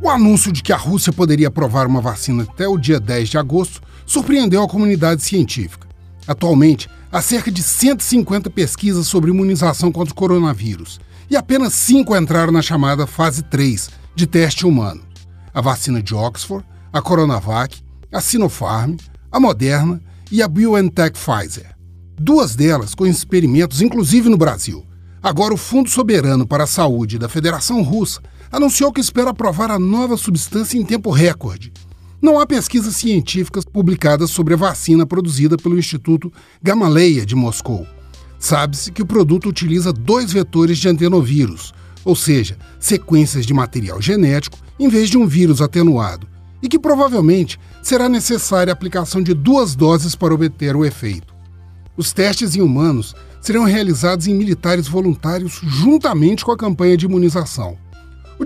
O anúncio de que a Rússia poderia aprovar uma vacina até o dia 10 de agosto surpreendeu a comunidade científica. Atualmente, há cerca de 150 pesquisas sobre imunização contra o coronavírus e apenas cinco entraram na chamada fase 3 de teste humano: a vacina de Oxford, a Coronavac, a Sinopharm, a Moderna e a BioNTech Pfizer. Duas delas com experimentos, inclusive no Brasil. Agora, o Fundo Soberano para a Saúde da Federação Russa anunciou que espera aprovar a nova substância em tempo recorde. Não há pesquisas científicas publicadas sobre a vacina produzida pelo Instituto Gamaleya de Moscou. Sabe-se que o produto utiliza dois vetores de adenovírus, ou seja, sequências de material genético em vez de um vírus atenuado, e que provavelmente será necessária a aplicação de duas doses para obter o efeito. Os testes em humanos serão realizados em militares voluntários juntamente com a campanha de imunização.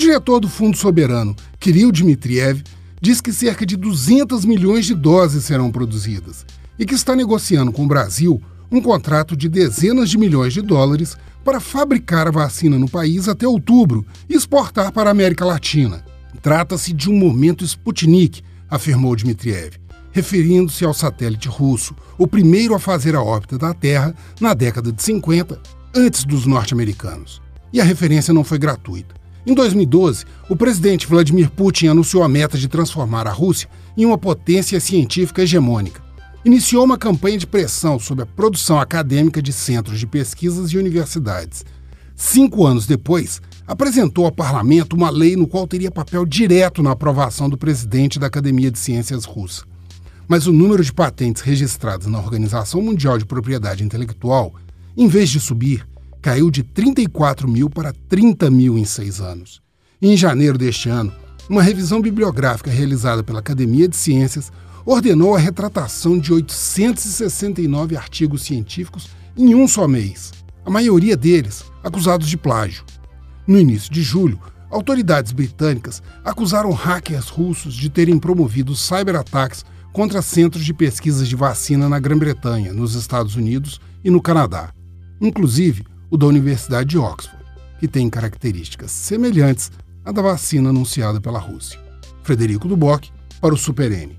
Diretor do Fundo Soberano, Kirill Dmitriev, diz que cerca de 200 milhões de doses serão produzidas e que está negociando com o Brasil um contrato de dezenas de milhões de dólares para fabricar a vacina no país até outubro e exportar para a América Latina. Trata-se de um momento Sputnik, afirmou Dmitriev, referindo-se ao satélite russo, o primeiro a fazer a órbita da Terra na década de 50, antes dos norte-americanos. E a referência não foi gratuita. Em 2012, o presidente Vladimir Putin anunciou a meta de transformar a Rússia em uma potência científica hegemônica. Iniciou uma campanha de pressão sobre a produção acadêmica de centros de pesquisas e universidades. Cinco anos depois, apresentou ao parlamento uma lei no qual teria papel direto na aprovação do presidente da Academia de Ciências Russa. Mas o número de patentes registradas na Organização Mundial de Propriedade Intelectual, em vez de subir, caiu de 34 mil para 30 mil em seis anos. Em janeiro deste ano, uma revisão bibliográfica realizada pela Academia de Ciências ordenou a retratação de 869 artigos científicos em um só mês, a maioria deles acusados de plágio. No início de julho, autoridades britânicas acusaram hackers russos de terem promovido cyberataques contra centros de pesquisas de vacina na Grã-Bretanha, nos Estados Unidos e no Canadá. Inclusive, o da Universidade de Oxford, que tem características semelhantes à da vacina anunciada pela Rússia. Frederico Duboc, para o Super N.